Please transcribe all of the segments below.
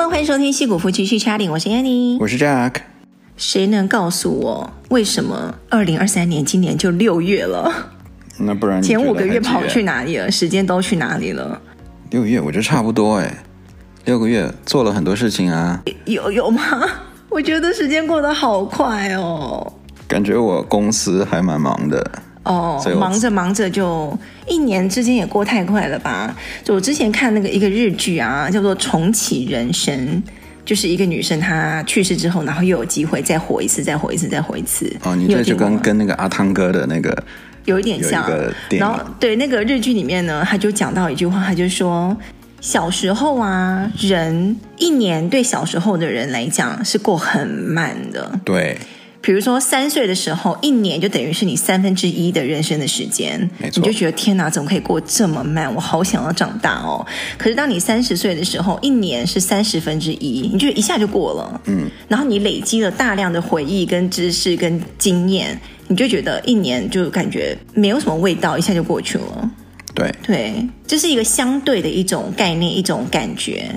Hello，欢迎收听《矽谷夫妻去 Chatting》，我是 Annie，我是 Jack。谁能告诉我为什么二零二三年今年就六月了？那不然前五个月跑去哪里了？时间都去哪里了？六月我觉得差不多哎，六个月做了很多事情啊。有有吗？我觉得时间过得好快哦。感觉我公司还蛮忙的。哦，忙着忙着就一年之间也过太快了吧？就我之前看那个一个日剧啊，叫做《重启人生》，就是一个女生她去世之后，然后又有机会再活一次，再活一次，再活一次。哦，你这就跟跟那个阿汤哥的那个有一点像。然后对那个日剧里面呢，他就讲到一句话，他就说小时候啊，人一年对小时候的人来讲是过很慢的。对。比如说三岁的时候，一年就等于是你三分之一的人生的时间，没错。你就觉得天哪，怎么可以过这么慢？我好想要长大哦。可是当你三十岁的时候，一年是三十分之一，你就一下就过了。嗯，然后你累积了大量的回忆、跟知识、跟经验，你就觉得一年就感觉没有什么味道，一下就过去了。对对，这是一个相对的一种概念，一种感觉。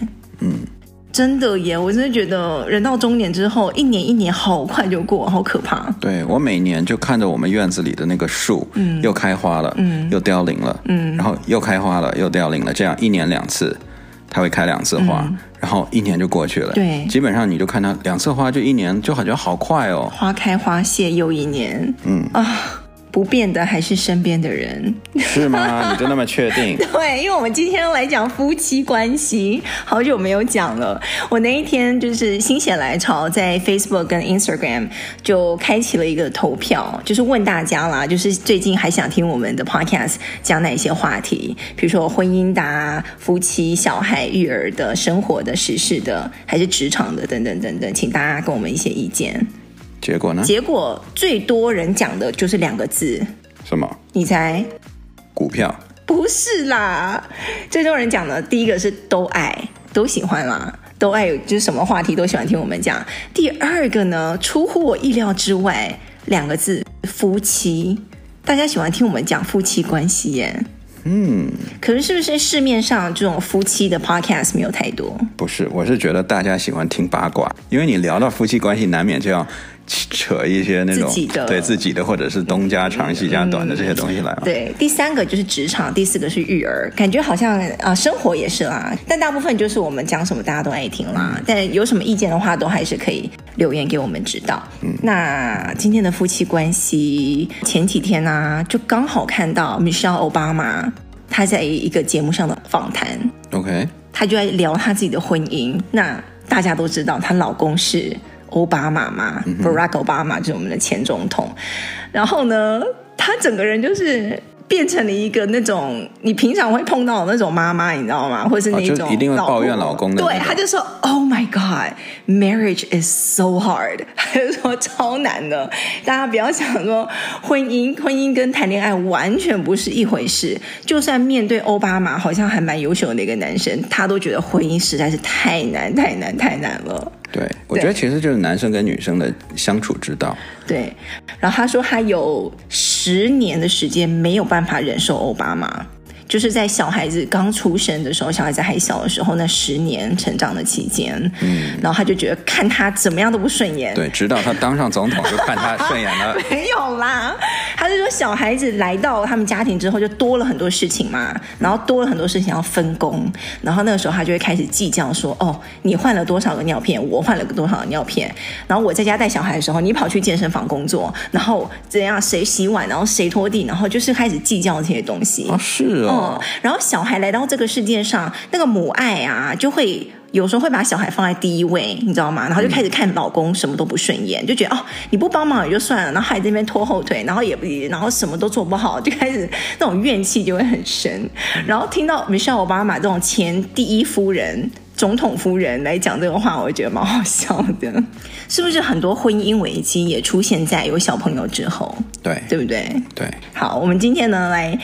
嗯。真的耶！我真的觉得人到中年之后，一年一年好快就过，好可怕。对，我每年就看着我们院子里的那个树，嗯，又开花了，嗯，又凋零了，嗯，然后又开花了，又凋零了，这样一年两次，它会开两次花，嗯，然后一年就过去了。对，基本上你就看它两次花，就一年就感觉好快哦。花开花谢又一年，嗯啊。不变的还是身边的人，是吗？你就那么确定？对，因为我们今天要来讲夫妻关系，好久没有讲了。我那一天就是心血来潮，在 Facebook 跟 Instagram 就开启了一个投票，就是问大家啦，就是最近还想听我们的 Podcast 讲哪些话题，比如说婚姻的、啊、夫妻、小孩、育儿的、生活的、时事的，还是职场的等等等等，请大家给我们一些意见。结果呢？结果最多人讲的就是两个字，什么？你猜？股票？不是啦，最多人讲的第一个是都爱，都喜欢啦，都爱就是什么话题都喜欢听我们讲。第二个呢，出乎我意料之外，两个字夫妻，大家喜欢听我们讲夫妻关系耶。嗯，可是是不是市面上这种夫妻的 podcast 没有太多？不是，我是觉得大家喜欢听八卦，因为你聊到夫妻关系，难免就要。扯一些那种自己的对自己的，或者是东家长西家短的这些东西来。对，第三个就是职场，第四个是育儿，感觉好像啊，生活也是啦。但大部分就是我们讲什么大家都爱听啦。嗯、但有什么意见的话，都还是可以留言给我们知道。嗯，那今天的夫妻关系，前几天呢、啊，就刚好看到 Michelle Obama 她在一个节目上的访谈。OK，她就在聊她自己的婚姻。那大家都知道，她老公是。奥巴马嘛，Barack Obama 就是我们的前总统。然后呢，他整个人就是变成了一个那种你平常会碰到的那种妈妈，你知道吗？或者是那种、哦、一定会抱怨老公的。对，他就说：“Oh my God, marriage is so hard。”他就说超难的。大家不要想说婚姻，婚姻跟谈恋爱完全不是一回事。就算面对奥巴马，好像还蛮优秀的一个男生，他都觉得婚姻实在是太难、太难、太难了。对，我觉得其实就是男生跟女生的相处之道。对，然后他说他有十年的时间没有办法忍受奥巴马。就是在小孩子刚出生的时候，小孩子还小的时候，那十年成长的期间，嗯，然后他就觉得看他怎么样都不顺眼，对，直到他当上总统就看他顺眼了。没有啦，他就说小孩子来到他们家庭之后，就多了很多事情嘛，然后多了很多事情要分工，然后那个时候他就会开始计较说，哦，你换了多少个尿片，我换了个多少个尿片，然后我在家带小孩的时候，你跑去健身房工作，然后怎样谁洗碗，然后谁拖地，然后就是开始计较这些东西。哦，是哦。嗯，然后小孩来到这个世界上，那个母爱啊，就会有时候会把小孩放在第一位，你知道吗？然后就开始看老公什么都不顺眼，就觉得哦，你不帮忙也就算了，然后还在那边拖后腿，然后也不，然后什么都做不好，就开始那种怨气就会很深。然后听到 Michelle Obama 这种前第一夫人、总统夫人来讲这个话，我觉得蛮好笑的。是不是很多婚姻危机也出现在有小朋友之后？对，对不对？对。好，我们今天呢来。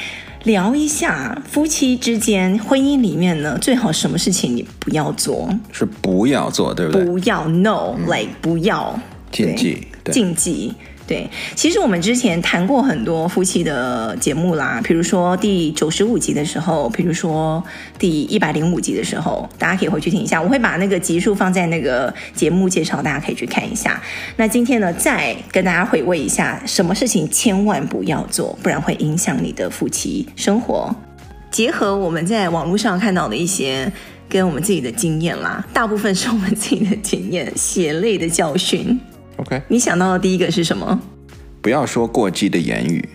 聊一下夫妻之间婚姻里面呢，最好什么事情你不要做？是不要做，对不对？不要，no，like、嗯、不要禁忌，禁忌。对，其实我们之前谈过很多夫妻的节目啦，比如说第九十五集的时候，比如说第一百零五集的时候，大家可以回去听一下。我会把那个集数放在那个节目介绍，大家可以去看一下。那今天呢，再跟大家回味一下，什么事情千万不要做，不然会影响你的夫妻生活。结合我们在网络上看到的一些。跟我们自己的经验啦，大部分是我们自己的经验，血泪的教训。OK，你想到的第一个是什么？不要说过激的言语。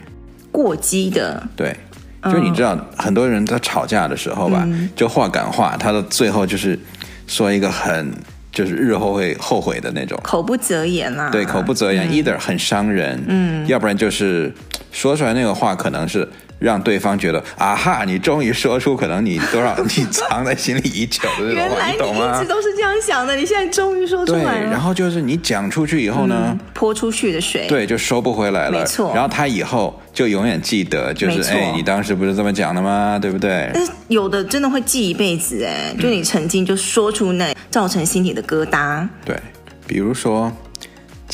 过激的，对，就你知道，嗯、很多人在吵架的时候吧，嗯、就话赶话，他的最后就是说一个很，就是日后会后悔的那种，口不择言啦。对，口不择言、嗯、，either 很伤人，嗯，要不然就是说出来那个话可能是。让对方觉得啊哈，你终于说出可能你多少你藏在心里已久的这种话，你懂吗？原来你一直都是这样想的，你现在终于说出来了。对，然后就是你讲出去以后呢，泼、嗯、出去的水，对，就收不回来了。没错。然后他以后就永远记得，就是哎，你当时不是这么讲的吗？对不对？但是有的真的会记一辈子，哎，就你曾经就说出那、嗯、造成心里的疙瘩。对，比如说。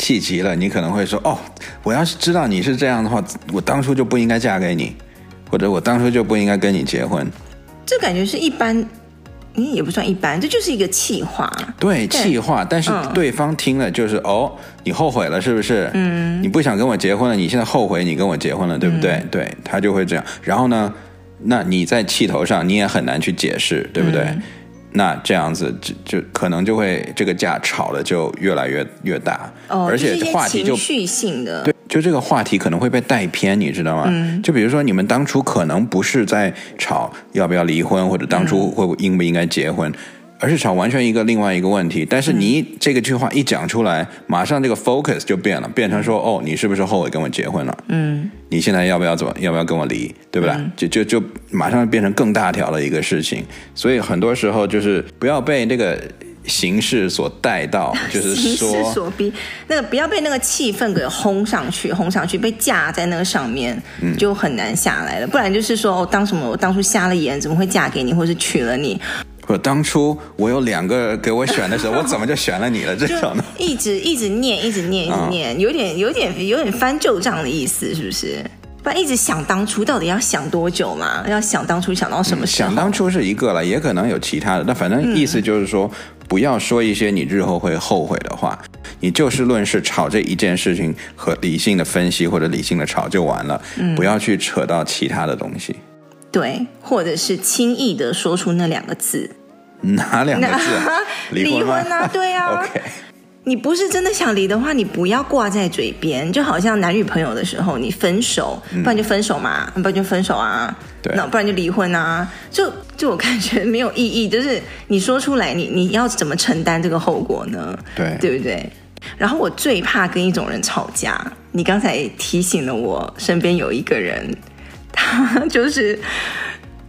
气急了，你可能会说：“哦，我要是知道你是这样的话，我当初就不应该嫁给你，或者我当初就不应该跟你结婚。”这感觉是一般，你，也不算一般，这就是一个气话。对，气话，但是对方听了就是：“嗯、哦，你后悔了是不是？嗯，你不想跟我结婚了，你现在后悔你跟我结婚了，对不对？”嗯、对，他就会这样。然后呢，那你在气头上，你也很难去解释，对不对？嗯那这样子就就可能就会这个架吵的就越来越越大，哦，而且话题就情绪性的，对，就这个话题可能会被带偏，你知道吗？嗯，就比如说你们当初可能不是在吵要不要离婚，或者当初会不应不应该结婚。嗯而是吵完全一个另外一个问题，但是你这个句话一讲出来，嗯、马上这个 focus 就变了，变成说哦，你是不是后悔跟我结婚了？嗯，你现在要不要怎么，要不要跟我离，对不对？嗯、就就就马上变成更大条的一个事情，所以很多时候就是不要被那个形势所带到，就是说形势所逼，那个不要被那个气氛给轰上去，轰上去被架在那个上面，就很难下来了。嗯、不然就是说，哦，当什么？我当初瞎了眼，怎么会嫁给你，或是娶了你？我当初我有两个给我选的时候，我怎么就选了你了？这种呢？一直一直念，一直念，一直念，有点有点有点翻旧账的意思，是不是？不然一直想当初，到底要想多久嘛？要想当初想到什么时候？想当初是一个了，也可能有其他的。那反正意思就是说，不要说一些你日后会后悔的话。你就事论事，吵这一件事情和理性的分析或者理性的吵就完了，不要去扯到其他的东西。对，或者是轻易的说出那两个字。哪两个字？离婚，离婚啊，对啊。Okay. 你不是真的想离的话，你不要挂在嘴边。就好像男女朋友的时候，你分手，不然就分手嘛，不然就分手啊。对，那不然就离婚啊。就就我感觉没有意义。就是你说出来，你你要怎么承担这个后果呢？对，对不对？然后我最怕跟一种人吵架。你刚才提醒了我，身边有一个人，他 就是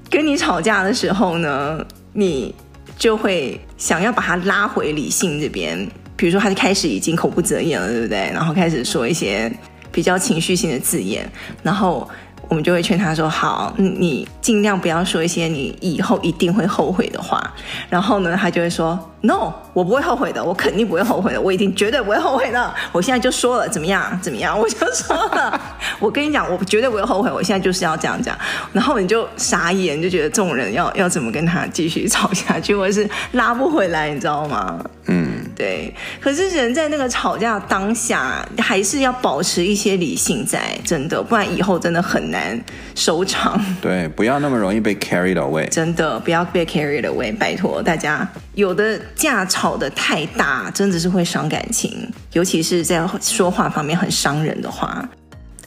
跟你吵架的时候呢，你。就会想要把他拉回理性这边，比如说他就开始已经口不择言了，对不对？然后开始说一些比较情绪性的字眼，然后我们就会劝他说：“好，你尽量不要说一些你以后一定会后悔的话。”然后呢，他就会说。No，我不会后悔的，我肯定不会后悔的，我一定绝对不会后悔的。我现在就说了，怎么样？怎么样？我就说了，我跟你讲，我绝对不会后悔。我现在就是要这样讲，然后你就傻眼，就觉得这种人要要怎么跟他继续吵下去，或者是拉不回来，你知道吗？嗯，对。可是人在那个吵架当下，还是要保持一些理性在，真的，不然以后真的很难收场。对，不要那么容易被 carried away。真的，不要被 carried away，拜托大家。有的架吵得太大，真的是会伤感情，尤其是在说话方面很伤人的话。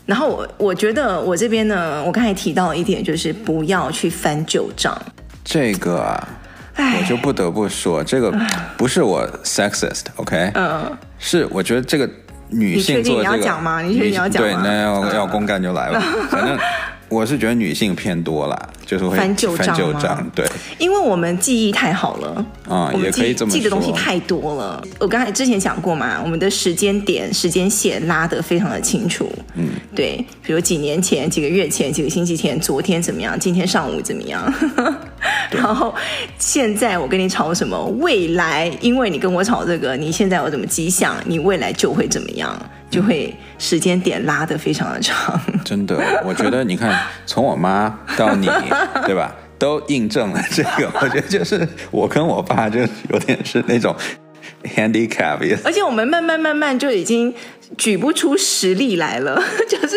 然后我我觉得我这边呢，我刚才提到一点，就是不要去翻旧账。这个啊，唉我就不得不说，这个不是我 sexist，OK？嗯，是我觉得这个女性做这个，你确定你要讲吗？你确定你要讲吗？对，那要要公干就来吧，反正。我是觉得女性偏多了，就是会翻旧账吗？对，因为我们记忆太好了啊，也可以这么，记的东西太多了。我刚才之前讲过嘛，我们的时间点、时间线拉得非常的清楚。嗯，对，比如几年前、几个月前、几个星期前、昨天怎么样，今天上午怎么样，然后现在我跟你吵什么？未来，因为你跟我吵这个，你现在有什么迹象？你未来就会怎么样？就会时间点拉得非常的长，真的，我觉得你看，从我妈到你，对吧，都印证了这个。我觉得就是我跟我爸就有点是那种 handicap，而且我们慢慢慢慢就已经举不出实例来了，就是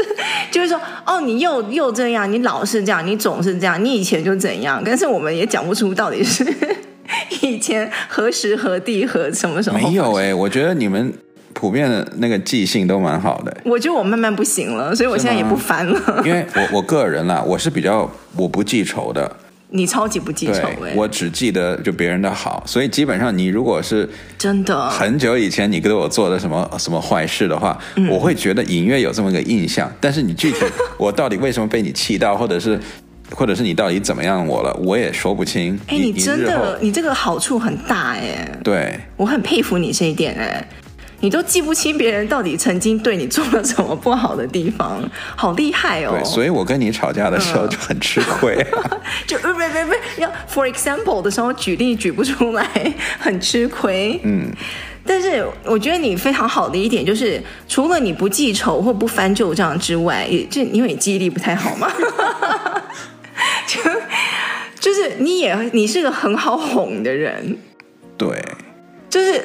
就是说，哦，你又又这样，你老是这样，你总是这样，你以前就怎样，但是我们也讲不出到底是 以前何时何地何什么时候。没有哎、欸，我觉得你们。普遍的那个记性都蛮好的，我觉得我慢慢不行了，所以我现在也不翻了。因为我我个人啦，我是比较我不记仇的。你超级不记仇哎！我只记得就别人的好，所以基本上你如果是真的很久以前你给我做的什么什么坏事的话，嗯，我会觉得隐约有这么个印象。但是你具体我到底为什么被你气到，或者是或者是你到底怎么样我了，我也说不清。哎，你真的你，你这个好处很大哎！对，我很佩服你这一点哎。你都记不清别人到底曾经对你做了什么不好的地方，好厉害哦！对，所以我跟你吵架的时候就很吃亏，啊，就不不不要 for example 的时候举例举不出来，很吃亏。嗯，但是我觉得你非常好的一点就是，除了你不记仇或不翻旧账之外，也就因为你记忆力不太好嘛，就就是你也你是个很好哄的人，对，就是。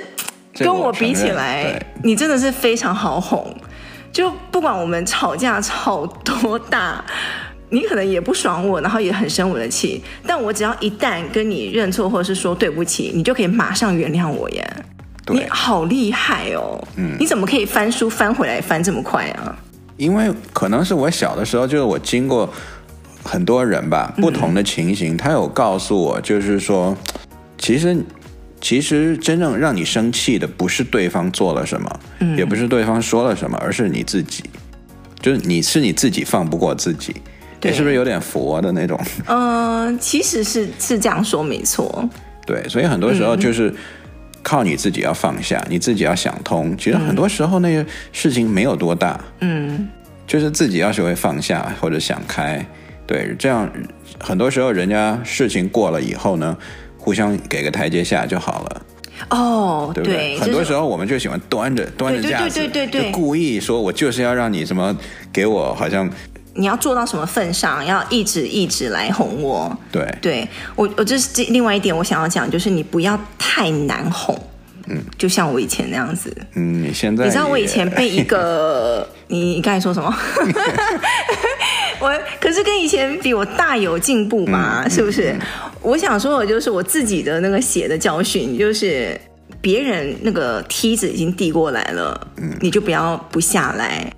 跟我比起来，你真的是非常好哄。就不管我们吵架吵多大，你可能也不爽我，然后也很生我的气。但我只要一旦跟你认错，或者是说对不起，你就可以马上原谅我耶。你好厉害哦！嗯，你怎么可以翻书翻回来翻这么快啊？因为可能是我小的时候，就是我经过很多人吧，不同的情形，嗯，他有告诉我，就是说，其实。其实真正让你生气的不是对方做了什么，嗯，也不是对方说了什么，而是你自己，就是你是你自己放不过自己，你，是不是有点佛的那种？嗯、呃，其实是是这样说没错。对，所以很多时候就是靠你自己要放下，嗯、你自己要想通。其实很多时候那些事情没有多大，嗯，就是自己要学会放下或者想开。对，这样很多时候人家事情过了以后呢。互相给个台阶下就好了，哦，对不对？对，很多时候我们就喜欢端着端着架子，对对对对对，就故意说我就是要让你什么给我，好像你要做到什么份上，要一直一直来哄我。对，对我我这是另外一点，我想要讲就是你不要太难哄，嗯，就像我以前那样子，嗯，你现在你知道我以前被一个 你你刚才说什么？我可是跟以前比，我大有进步嘛，嗯，是不是？我想说的就是我自己的那个血的教训，就是别人那个梯子已经递过来了，嗯，你就不要不下来，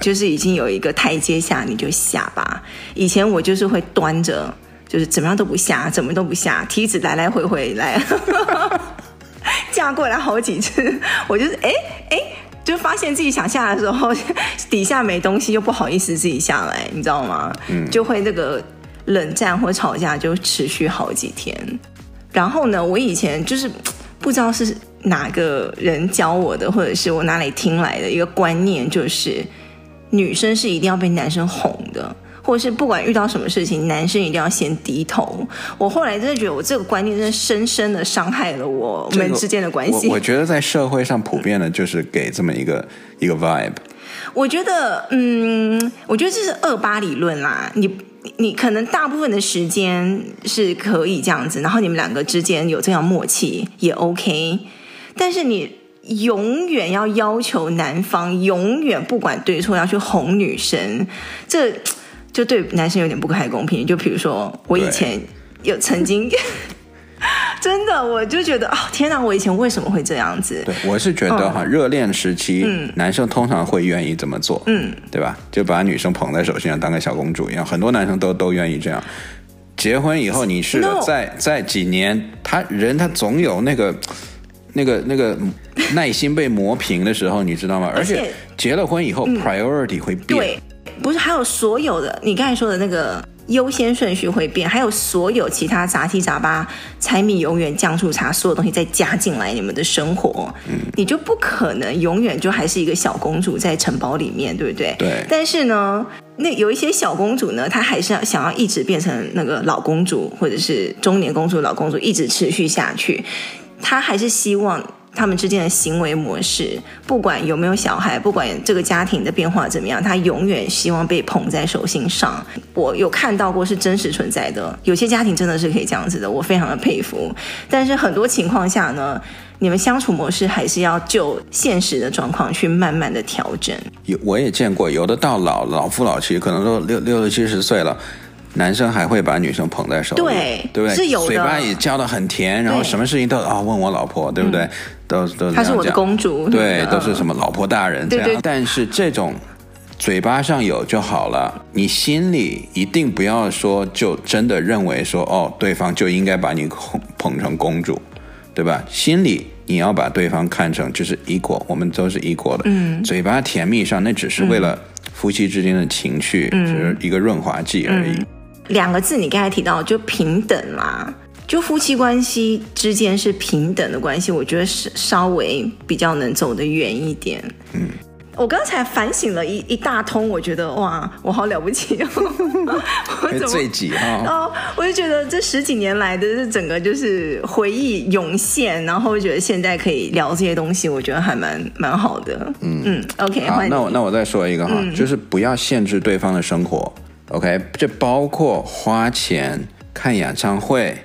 就是已经有一个台阶下，你就下吧。以前我就是会端着，就是怎么样都不下，怎么都不下，梯子来来回回来，架过来好几次，我就是哎哎，就发现自己想下来的时候，底下没东西，又不好意思自己下来，你知道吗？嗯，就会那个。冷战或吵架就持续好几天，然后呢，我以前就是不知道是哪个人教我的，或者是我哪里听来的一个观念，就是女生是一定要被男生哄的，或是不管遇到什么事情，男生一定要先低头。我后来真的觉得，我这个观念真的深深的伤害了我们之间的关系。这个、我，我觉得在社会上普遍的就是给这么一个一个 vibe。我觉得，嗯，我觉得这是二八理论啦，你。你可能大部分的时间是可以这样子，然后你们两个之间有这样默契也 OK，但是你永远要要求男方永远不管对错要去哄女生，这就对男生有点不太公平。就比如说我以前有曾经。真的，我就觉得哦，天哪！我以前为什么会这样子？对，我是觉得哈，热恋时期，嗯，男生通常会愿意这么做，嗯，对吧？就把女生捧在手心上，当个小公主一样，很多男生都都愿意这样。结婚以后，你试了再再几年，他人他总有那个那个那个耐心被磨平的时候，你知道吗？而且结了婚以后，嗯，priority 会变。对，不是还有所有的你刚才说的那个。优先顺序会变，还有所有其他杂七杂八、柴米油盐酱醋茶，所有东西再加进来，你们的生活，嗯，你就不可能永远就还是一个小公主在城堡里面，对不对？对。但是呢，那有一些小公主呢，她还是要想要一直变成那个老公主，或者是中年公主、老公主，一直持续下去，她还是希望。他们之间的行为模式，不管有没有小孩，不管这个家庭的变化怎么样，他永远希望被捧在手心上。我有看到过是真实存在的，有些家庭真的是可以这样子的，我非常的佩服。但是很多情况下呢，你们相处模式还是要就现实的状况去慢慢的调整。有我也见过，有的到老老夫老妻，可能都六六十七十岁了。男生还会把女生捧在手里，对，不对？是有的。嘴巴也叫得很甜，然后什么事情都啊、问我老婆，对不对？都都她是我的公主，对，都是什么老婆大人这样。对对。但是这种嘴巴上有就好了，你心里一定不要说就真的认为说哦，对方就应该把你捧捧成公主，对吧？心里你要把对方看成就是 equal，我们都是 equal 的。嗯。嘴巴甜蜜上那只是为了夫妻之间的情绪，嗯、就是一个润滑剂而已。嗯两个字，你刚才提到就平等啦，就夫妻关系之间是平等的关系，我觉得是稍微比较能走得远一点。嗯，我刚才反省了一一大通，我觉得哇，我好了不起哦，我怎么最挤哈？哦，我就觉得这十几年来的这整个就是回忆涌现，然后我觉得现在可以聊这些东西，我觉得还蛮蛮好的。嗯嗯，OK，好，那我那我再说一个哈，嗯、就是不要限制对方的生活。OK，这包括花钱看演唱会，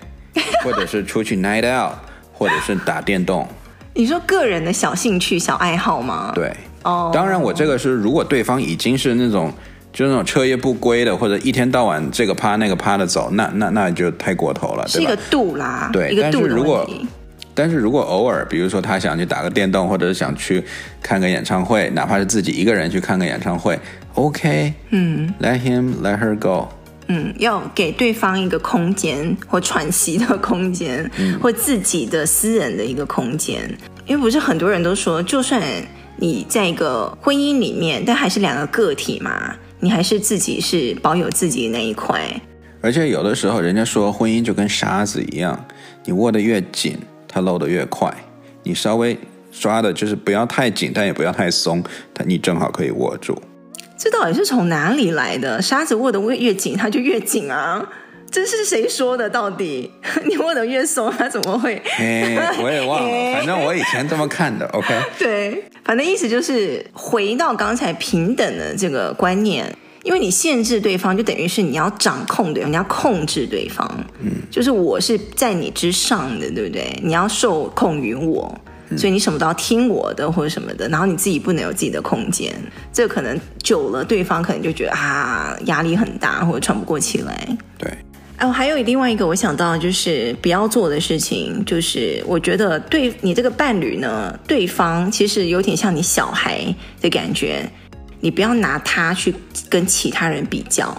或者是出去 night out，或者是打电动。你说个人的小兴趣、小爱好吗？对，哦，oh. 当然我这个是如果对方已经是那种就是那种彻夜不归的，或者一天到晚这个趴那个趴的走，那那那就太过头了？是一个度啦，对，一个度的问题。但是如果但是如果偶尔，比如说他想去打个电动，或者是想去看个演唱会，哪怕是自己一个人去看个演唱会，OK，嗯，Let him let her go，嗯，要给对方一个空间或喘息的空间，嗯、或自己的私人的一个空间，因为不是很多人都说，就算你在一个婚姻里面，但还是两个个体嘛，你还是自己是保有自己那一块。而且有的时候，人家说婚姻就跟沙子一样，你握得越紧。它漏得越快，你稍微抓的就是不要太紧，但也不要太松，它你正好可以握住。这到底是从哪里来的？沙子握得越紧，它就越紧啊！这是谁说的？到底 你握得越松，它怎么会？哎，我也忘了，反正我以前这么看的。OK，对，反正意思就是回到刚才平等的这个观念。因为你限制对方，就等于是你要掌控对方，你要控制对方。嗯，就是我是在你之上的，对不对？你要受控于我，所以你什么都要听我的或者什么的，然后你自己不能有自己的空间。这可能久了，对方可能就觉得啊，压力很大，或者喘不过气来。对。哦，还有另外一个我想到就是不要做的事情，就是我觉得对你这个伴侣呢，对方其实有点像你小孩的感觉。你不要拿他去跟其他人比较，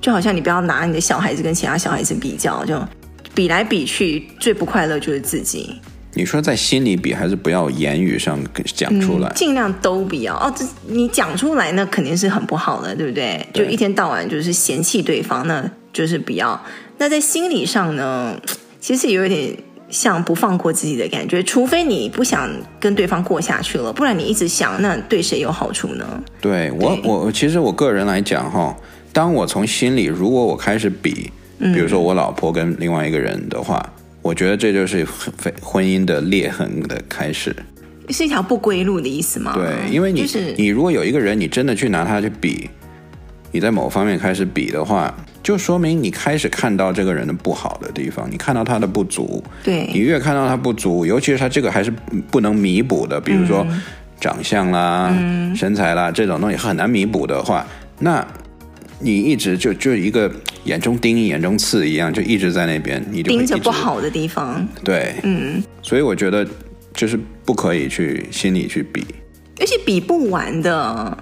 就好像你不要拿你的小孩子跟其他小孩子比较，就比来比去，最不快乐就是自己。你说在心里比，还是不要言语上讲出来？嗯，尽量都不要哦。这你讲出来，那肯定是很不好的，对不对？对。就一天到晚就是嫌弃对方，那就是不要。那在心理上呢，其实有一点。像不放过自己的感觉，除非你不想跟对方过下去了，不然你一直想，那对谁有好处呢？对我，我其实我个人来讲哈，当我从心里，如果我开始比，比如说我老婆跟另外一个人的话，嗯、我觉得这就是婚姻的裂痕的开始，是一条不归路的意思吗？对，因为你、就是、你如果有一个人，你真的去拿他去比，你在某方面开始比的话。就说明你开始看到这个人的不好的地方，你看到他的不足。对，你越看到他不足，尤其是他这个还是不能弥补的，比如说长相啦、嗯、身材啦这种东西很难弥补的话，那你一直就就一个眼中钉、眼中刺一样，就一直在那边，你就盯着不好的地方。对，嗯，所以我觉得就是不可以去心里去比，而且比不完的。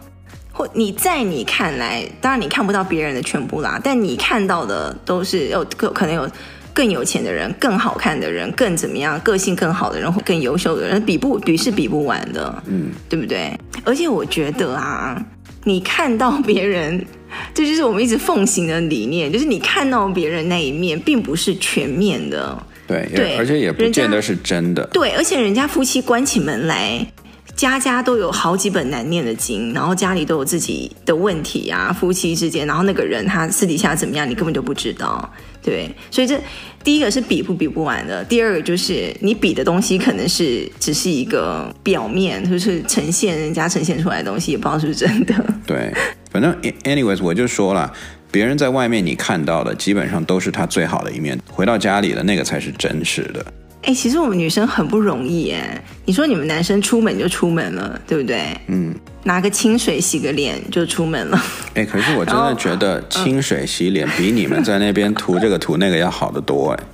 或你在你看来，当然你看不到别人的全部啦，但你看到的都是有可可能有更有钱的人、更好看的人、更怎么样、个性更好的人或更优秀的人，比不比是比不完的，嗯，对不对？而且我觉得啊，你看到别人，这就是我们一直奉行的理念，就是你看到别人那一面，并不是全面的。对对，而且也不见得是真的。对，而且人家夫妻关起门来，家家都有好几本难念的经，然后家里都有自己的问题啊，夫妻之间，然后那个人他私底下怎么样，你根本就不知道。对，所以这第一个是比不比不完的，第二个就是你比的东西可能是只是一个表面，就是呈现人家呈现出来的东西，也不知道是不是真的。对，反正 anyways 我就说了，别人在外面你看到的基本上都是他最好的一面，回到家里的那个才是真实的。哎，其实我们女生很不容易哎。你说你们男生出门就出门了，对不对？嗯，拿个清水洗个脸就出门了。哎，可是我真的觉得清水洗脸比你们在那边涂这个涂那个要好得多哎。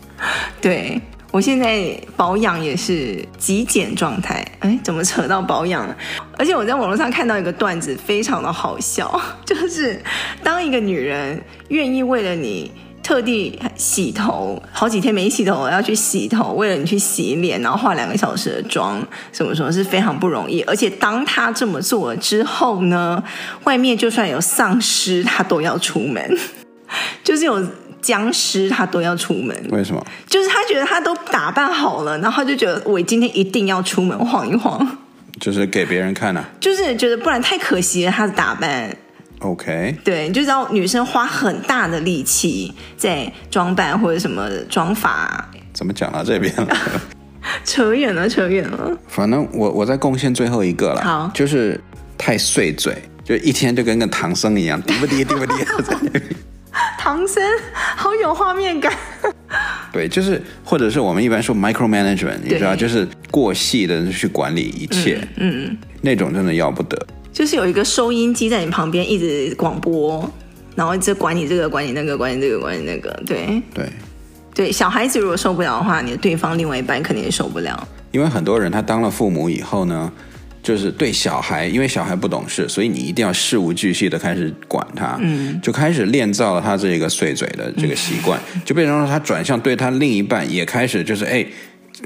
对，我现在保养也是极简状态。哎，怎么扯到保养了？而且我在网络上看到一个段子，非常的好笑，就是当一个女人愿意为了你。特地洗头，好几天没洗头，要去洗头，为了你去洗脸，然后化两个小时的妆，什么什么是非常不容易。而且当他这么做了之后呢，外面就算有丧尸，他都要出门；就是有僵尸，他都要出门。为什么？就是他觉得他都打扮好了，然后他就觉得我今天一定要出门晃一晃，就是给别人看啊。就是觉得不然太可惜了，他的打扮。OK，对，你就知道女生花很大的力气在装扮或者什么妆发。怎么讲到这边了？扯远了，扯远了。反正我我在贡献最后一个了，好，就是太碎嘴，就一天就跟个唐僧一样，滴不滴，滴不滴 在那边。唐僧好有画面感。对，就是或者是我们一般说 micromanagement，你知道，就是过细的去管理一切，嗯，嗯，那种真的要不得。就是有一个收音机在你旁边一直广播，然后一直管你这个，管你那个，管你这个，管你那个。对对对，小孩子如果受不了的话，你的对方另外一半肯定也受不了。因为很多人他当了父母以后呢，就是对小孩，因为小孩不懂事，所以你一定要事无巨细的开始管他，嗯，就开始练造了他这个碎嘴的这个习惯，嗯、就变成了他转向对他另一半也开始就是哎。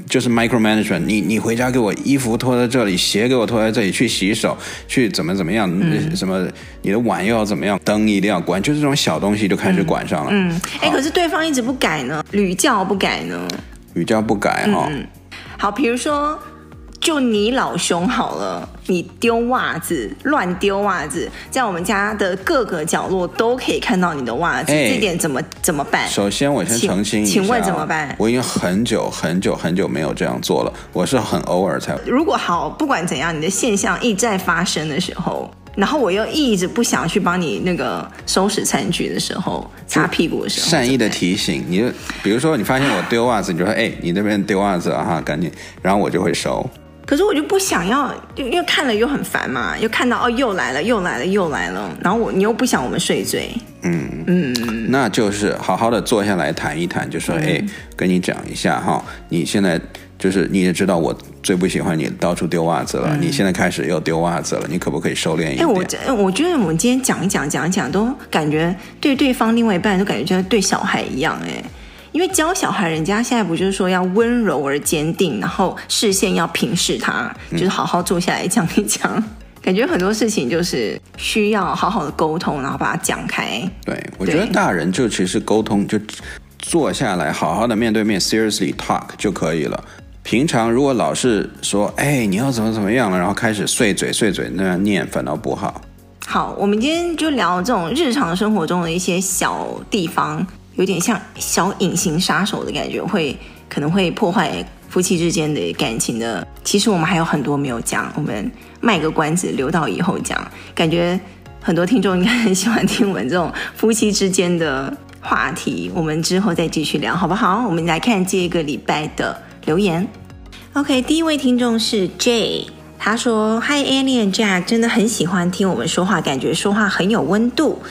就是 micromanagement，你你回家给我衣服脱在这里，鞋给我脱在这里，去洗手，去怎么怎么样，嗯、什么你的碗又要怎么样，灯一定要关，就是这种小东西就开始管上了。嗯，哎、嗯，可是对方一直不改呢，屡教不改呢，屡教不改哈、哦嗯。好，比如说。就你老兄好了，你丢袜子乱丢袜子，在我们家的各个角落都可以看到你的袜子，欸、这点怎么怎么办？首先我先澄清一下，请问怎么办？我已经很久很久很久没有这样做了，我是很偶尔才。如果好，不管怎样，你的现象一再发生的时候，然后我又一直不想去帮你那个收拾餐具的时候，擦屁股的时候，善意的提醒你，就比如说你发现我丢袜子，你就说哎，你那边丢袜子啊哈，赶紧，然后我就会收。可是我就不想要，因为看了又很烦嘛，又看到哦，又来了，又来了，又来了，然后我你又不想我们碎嘴，嗯。嗯，那就是好好的坐下来谈一谈，就说哎、嗯，跟你讲一下哈，你现在就是你也知道我最不喜欢你到处丢袜子了，嗯、你现在开始又丢袜子了，你可不可以收敛一点？哎，我我觉得我们今天讲一讲讲一讲，都感觉对对方另外一半都感觉就像对小孩一样哎。因为教小孩，人家现在不就是说要温柔而坚定，然后视线要平视他，就是好好坐下来讲一讲。嗯、感觉很多事情就是需要好好的沟通，然后把它讲开。对，我觉得大人就其实沟通就坐下来，好好的面对面，seriously talk 就可以了。平常如果老是说，哎，你要怎么怎么样了，然后开始碎嘴碎嘴那样念，反倒不好。好，我们今天就聊这种日常生活中的一些小地方。有点像小隐形杀手的感觉，会可能会破坏夫妻之间的感情的。其实我们还有很多没有讲，我们卖个关子，留到以后讲。感觉很多听众应该很喜欢听我们这种夫妻之间的话题，我们之后再继续聊，好不好？我们来看这个礼拜的留言。OK，第一位听众是 J，他说：“Hi Annie and Jack，真的很喜欢听我们说话，感觉说话很有温度。”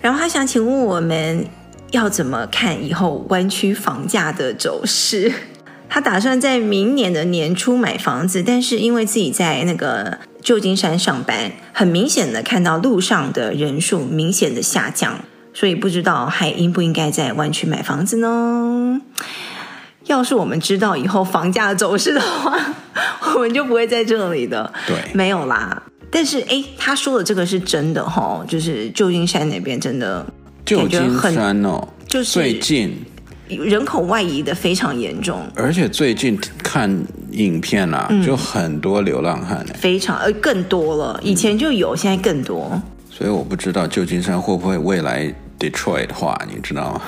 然后他想请问我们。要怎么看以后湾区房价的走势？他打算在明年的年初买房子，但是因为自己在那个旧金山上班，很明显的看到路上的人数明显的下降，所以不知道还应不应该在湾区买房子呢？要是我们知道以后房价的走势的话，我们就不会在这里的。对，没有啦。但是哎，他说的这个是真的哈，就是旧金山那边真的旧金山哦，就是最近人口外移的非常严重，而且最近看影片啊，嗯、就很多流浪汉，非常呃更多了，以前就有，嗯、现在更多。所以我不知道旧金山会不会未来 Detroit 化，你知道吗？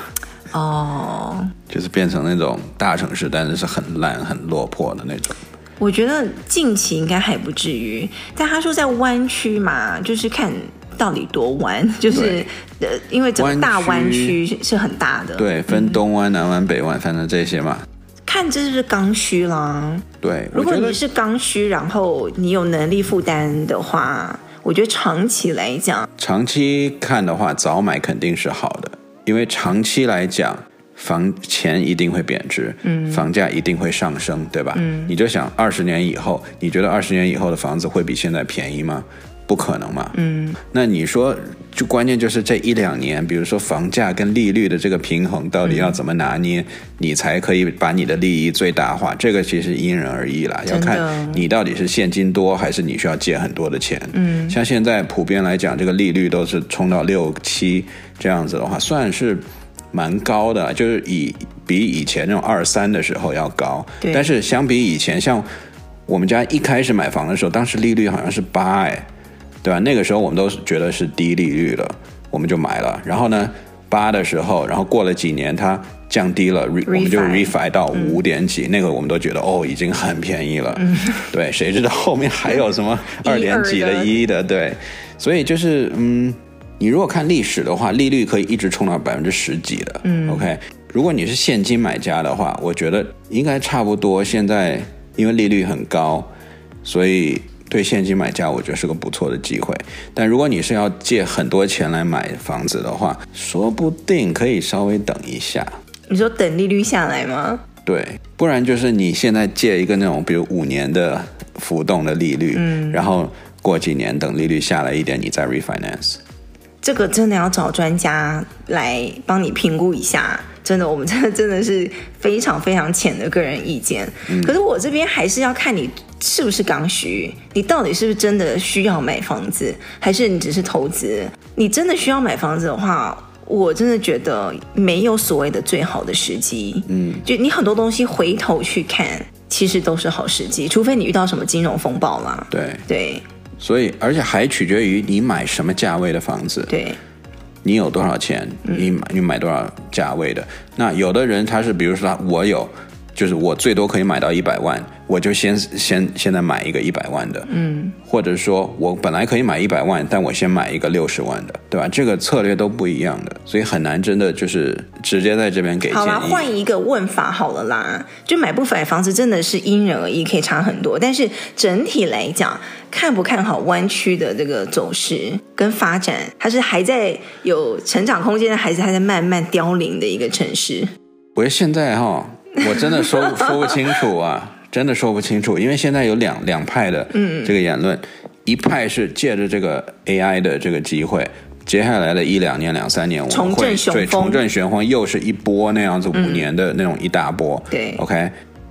哦，就是变成那种大城市，但是是很烂、很落魄的那种。我觉得近期应该还不至于，但他说在湾区嘛，就是看到底多弯，就是呃，因为整个大湾区是很大的，对，分东湾、南湾、北湾，反正这些嘛。看这是刚需啦，对，如果你是刚需，然后你有能力负担的话，我觉得长期来讲，长期看的话，早买肯定是好的，因为长期来讲。房钱一定会贬值，嗯，房价一定会上升，对吧？嗯，你就想二十年以后，你觉得二十年以后的房子会比现在便宜吗？不可能嘛，嗯。那你说，就关键就是这一两年，比如说房价跟利率的这个平衡到底要怎么拿捏，嗯，你才可以把你的利益最大化？这个其实因人而异啦，要看你到底是现金多还是你需要借很多的钱。嗯，像现在普遍来讲，这个利率都是冲到六七这样子的话，算是。蛮高的，就是以比以前那种二三的时候要高，对。但是相比以前，像我们家一开始买房的时候，当时利率好像是八，哎，对吧？那个时候我们都觉得是低利率了，我们就买了。然后呢，八的时候，然后过了几年，它降低了，re, 我们就 refi 到五点几，嗯，那个我们都觉得哦，已经很便宜了。嗯，对，谁知道后面还有什么 二点几的、一的，对。所以就是嗯。你如果看历史的话，利率可以一直冲到百分之十几的。嗯，OK。如果你是现金买家的话，我觉得应该差不多。现在因为利率很高，所以对现金买家，我觉得是个不错的机会。但如果你是要借很多钱来买房子的话，说不定可以稍微等一下。你说等利率下来吗？对，不然就是你现在借一个那种，比如五年的浮动的利率，嗯，然后过几年等利率下来一点，你再 refinance。这个真的要找专家来帮你评估一下，真的，我们真的真的是非常非常浅的个人意见。嗯。可是我这边还是要看你是不是刚需，你到底是不是真的需要买房子，还是你只是投资？你真的需要买房子的话，我真的觉得没有所谓的最好的时机。嗯，就你很多东西回头去看，其实都是好时机，除非你遇到什么金融风暴啦。对对。所以，而且还取决于你买什么价位的房子。对，你有多少钱？你买你买多少价位的？那有的人他是，比如说他我有，就是我最多可以买到一百万。我就先先现在买一个一百万的，嗯，或者说我本来可以买一百万，但我先买一个六十万的，对吧？这个策略都不一样的，所以很难真的就是直接在这边给。好啦，换一个问法好了啦，就买不买房子真的是因人而异，可以差很多。但是整体来讲，看不看好湾区的这个走势跟发展，它是还在有成长空间，还是还在慢慢凋零的一个城市？我觉得现在哈，我真的说说不清楚啊。真的说不清楚，因为现在有两两派的这个言论，嗯，一派是借着这个 AI 的这个机会，接下来的一两年、两三年，我们会对重振雄风，又是一波那样子五年的那种一大波。嗯、对，OK，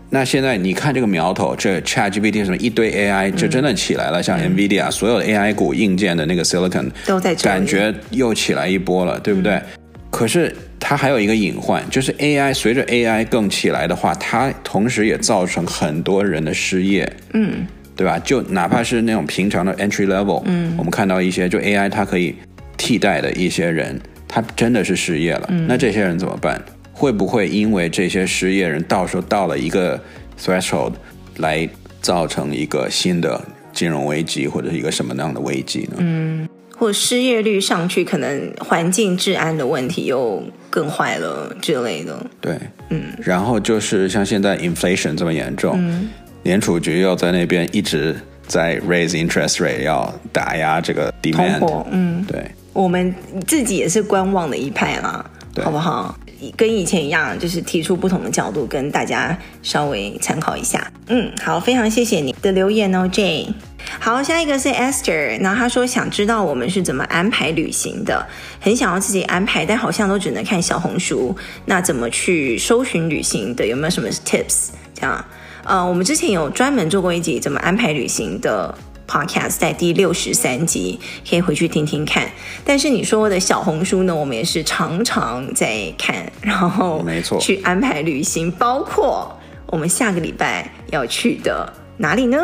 那现在你看这个苗头，这 ChatGPT 什么一堆 AI 就真的起来了，嗯、像 NVIDIA 所有的 AI 股硬件的那个 Silicon 都在这，感觉又起来一波了，对不对？嗯、可是。它还有一个隐患，就是 AI 随着 AI 更起来的话，它同时也造成很多人的失业，嗯，对吧？就哪怕是那种平常的 entry level，嗯，我们看到一些就 AI 它可以替代的一些人，他真的是失业了，嗯，那这些人怎么办？会不会因为这些失业人到时候到了一个 threshold 来造成一个新的金融危机或者是一个什么样的危机呢？嗯。或失业率上去，可能环境治安的问题又更坏了之类的。对，嗯，然后就是像现在 inflation 这么严重，嗯，联储局又在那边一直在 raise interest rate，要打压这个 demand。嗯，对，我们自己也是观望的一派啦，好不好？跟以前一样，就是提出不同的角度，跟大家稍微参考一下。嗯，好，非常谢谢你的留言哦，Jay。好，下一个是 Esther，然后他说想知道我们是怎么安排旅行的，很想要自己安排，但好像都只能看小红书。那怎么去搜寻旅行的？有没有什么 tips？这样，呃，我们之前有专门做过一集怎么安排旅行的 podcast，在第六十三集，可以回去听听看。但是你说的小红书呢，我们也是常常在看，然后没错，去安排旅行，包括我们下个礼拜要去的哪里呢？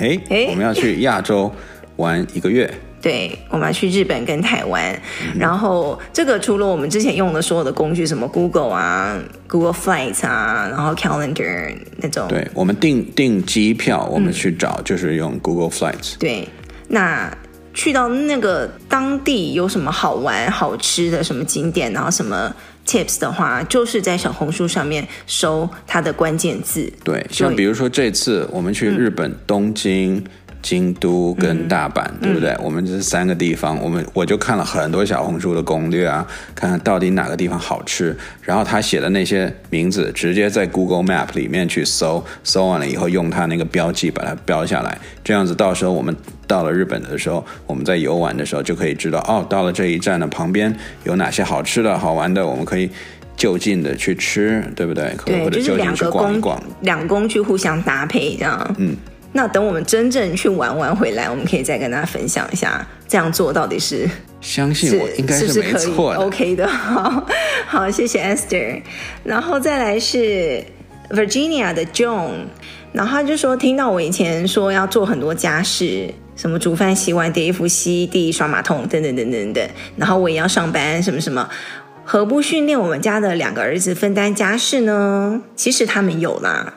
哎哎，我们要去亚洲玩一个月。对，我们要去日本跟台湾，嗯、然后这个除了我们之前用的所有的工具，什么 Google 啊、Google Flights 啊，然后 Calendar 那种，对，我们订订机票，我们去找、嗯、就是用 Google Flights。对，那去到那个当地有什么好玩、好吃的什么景点，然后什么 Tips 的话，就是在小红书上面搜它的关键字。对，像比如说这次我们去日本、嗯、东京。京都跟大阪，嗯、对不对？嗯、我们这三个地方，我们我就看了很多小红书的攻略啊，看看到底哪个地方好吃。然后他写的那些名字，直接在 Google Map 里面去搜，搜完了以后用他那个标记把它标下来。这样子到时候我们到了日本的时候，我们在游玩的时候就可以知道，哦，到了这一站的旁边有哪些好吃的好玩的，我们可以就近的去吃，对不对？对，或者就近去逛一逛，两个工具互相搭配这样。嗯。那等我们真正去玩完回来，我们可以再跟大家分享一下，这样做到底是相信我应该是没错的，是不是可以？OK 的，好，好，谢谢 Esther。然后再来是 Virginia 的 John，然后他就说听到我以前说要做很多家事，什么煮饭、洗碗、叠衣服、吸地、刷马桶等等等等等，然后我也要上班，什么什么，何不训练我们家的两个儿子分担家事呢？其实他们有啦。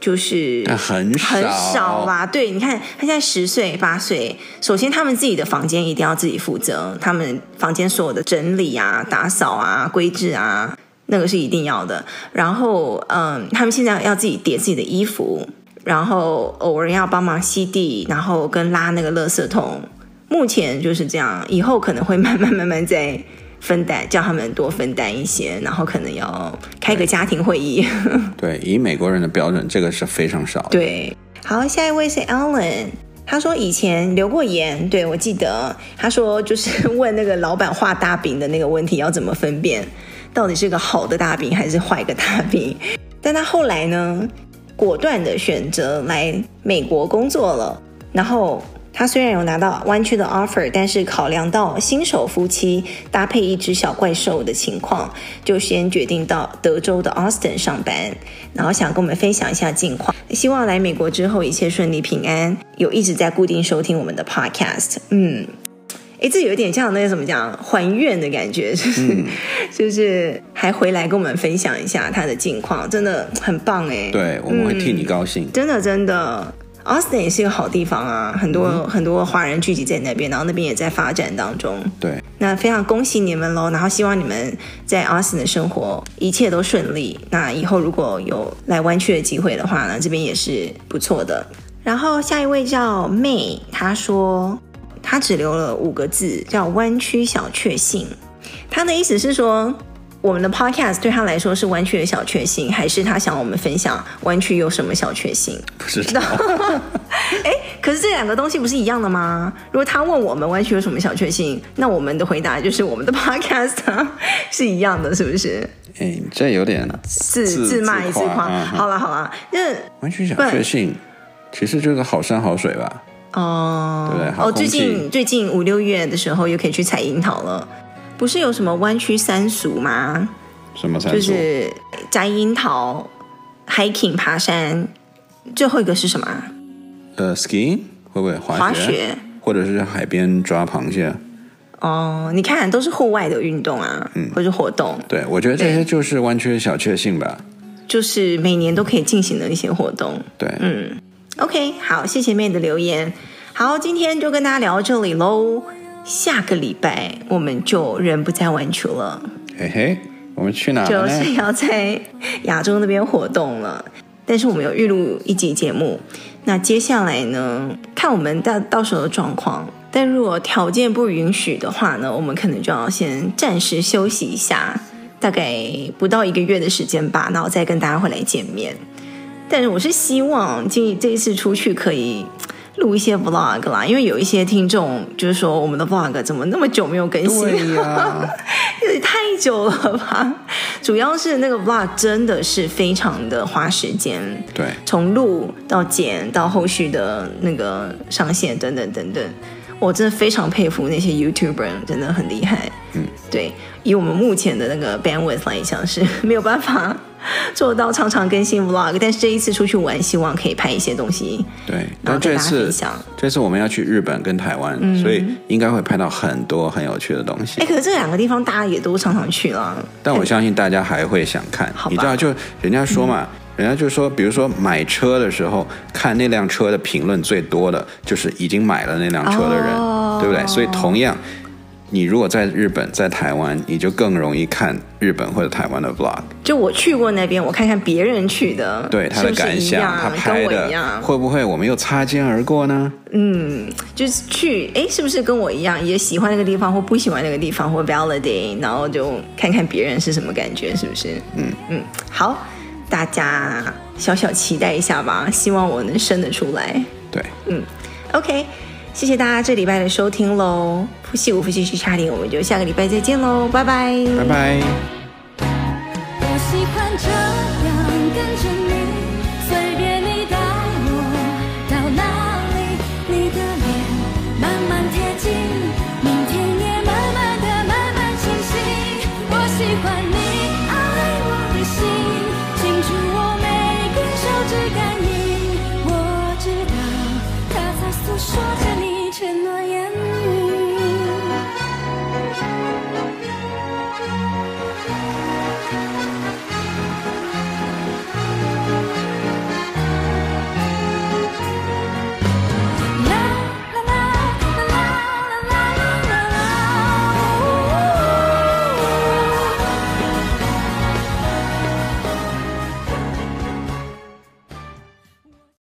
就是很少很少啦，对，你看他现在十岁八岁，首先他们自己的房间一定要自己负责，他们房间所有的整理啊、打扫啊、归置啊，那个是一定要的。然后，嗯，他们现在要自己叠自己的衣服，然后偶尔要帮忙吸地，然后跟拉那个垃圾桶。目前就是这样，以后可能会慢慢慢慢再。分担，叫他们多分担一些，然后可能要开个家庭会议。对，以美国人的标准，这个是非常少的。对，好，下一位是 Alan，他说以前留过言，对，我记得，他说就是问那个老板画大饼的那个问题，要怎么分辨到底是个好的大饼还是坏个大饼？但他后来呢，果断的选择来美国工作了，然后。他虽然有拿到湾区的 offer，但是考量到新手夫妻搭配一只小怪兽的情况，就先决定到德州的 Austin 上班。然后想跟我们分享一下近况，希望来美国之后一切顺利平安。有一直在固定收听我们的 podcast，嗯，哎，这有点像那个怎么讲还愿的感觉，就是、嗯、就是还回来跟我们分享一下他的近况，真的很棒哎。对，我们会替你高兴，嗯、真的真的。Austin 也是一个好地方啊，很多、嗯、很多华人聚集在那边，然后那边也在发展当中。对，那非常恭喜你们喽，然后希望你们在 Austin 的生活一切都顺利。那以后如果有来湾区的机会的话呢，这边也是不错的。然后下一位叫 May，他说他只留了五个字，叫湾区小确幸。他的意思是说。我们的 podcast 对他来说是弯曲的小确幸，还是他想我们分享弯曲有什么小确幸？不知道。哎，可是这两个东西不是一样的吗？如果他问我们弯曲有什么小确幸，那我们的回答就是我们的 podcast 是一样的，是不是？哎，这有点自自骂一自夸。好了好了，那弯曲小确幸其实就是好山好水吧？哦，对哦，最近最近五六月的时候又可以去采樱桃了。不是有什么湾区三俗吗？什么三俗？就是摘樱桃、hiking 爬山，最后一个是什么？呃，skiing 会不会滑雪？滑雪，或者是海边抓螃蟹？哦，你看，都是户外的运动啊，嗯，或者活动。对，我觉得这些就是湾区的小确幸吧。就是每年都可以进行的一些活动。对，嗯，OK，好，谢谢妹的留言。好，今天就跟大家聊到这里喽。下个礼拜我们就人不在湾区了，嘿嘿，我们去哪？就是要在亚洲那边活动了。但是我们有预录一集节目，那接下来呢，看我们到到时候的状况。但如果条件不允许的话呢，我们可能就要先暂时休息一下，大概不到一个月的时间吧，然后再跟大家回来见面。但是我是希望这这一次出去可以。录一些 vlog 啦，因为有一些听众就是说我们的 vlog 怎么那么久没有更新？对呀，因为太久了吧？主要是那个 vlog 真的是非常的花时间，对，从录到剪到后续的那个上线等等等等，我真的非常佩服那些 YouTuber，真的很厉害。嗯，对，以我们目前的那个 bandwidth 来讲是 没有办法。做到常常更新 vlog，但是这一次出去玩，希望可以拍一些东西。对，但这次这次我们要去日本跟台湾，嗯、所以应该会拍到很多很有趣的东西。哎，可是这两个地方大家也都常常去了，但我相信大家还会想看。你知道，就人家说嘛，嗯、人家就说，比如说买车的时候，看那辆车的评论最多的就是已经买了那辆车的人，哦、对不对？所以同样。你如果在日本，在台湾，你就更容易看日本或者台湾的 vlog。就我去过那边，我看看别人去的，对他的感想，他拍的会不会我们又擦肩而过呢？嗯，就是去，哎，是不是跟我一样，也喜欢那个地方或不喜欢那个地方，或 validate，然后就看看别人是什么感觉，是不是？嗯嗯，好，大家小小期待一下吧，希望我能生得出来。对，嗯，OK。谢谢大家这礼拜的收听喽，复习五复习去差点，我们就下个礼拜再见喽，拜拜，拜拜。我喜欢这 shot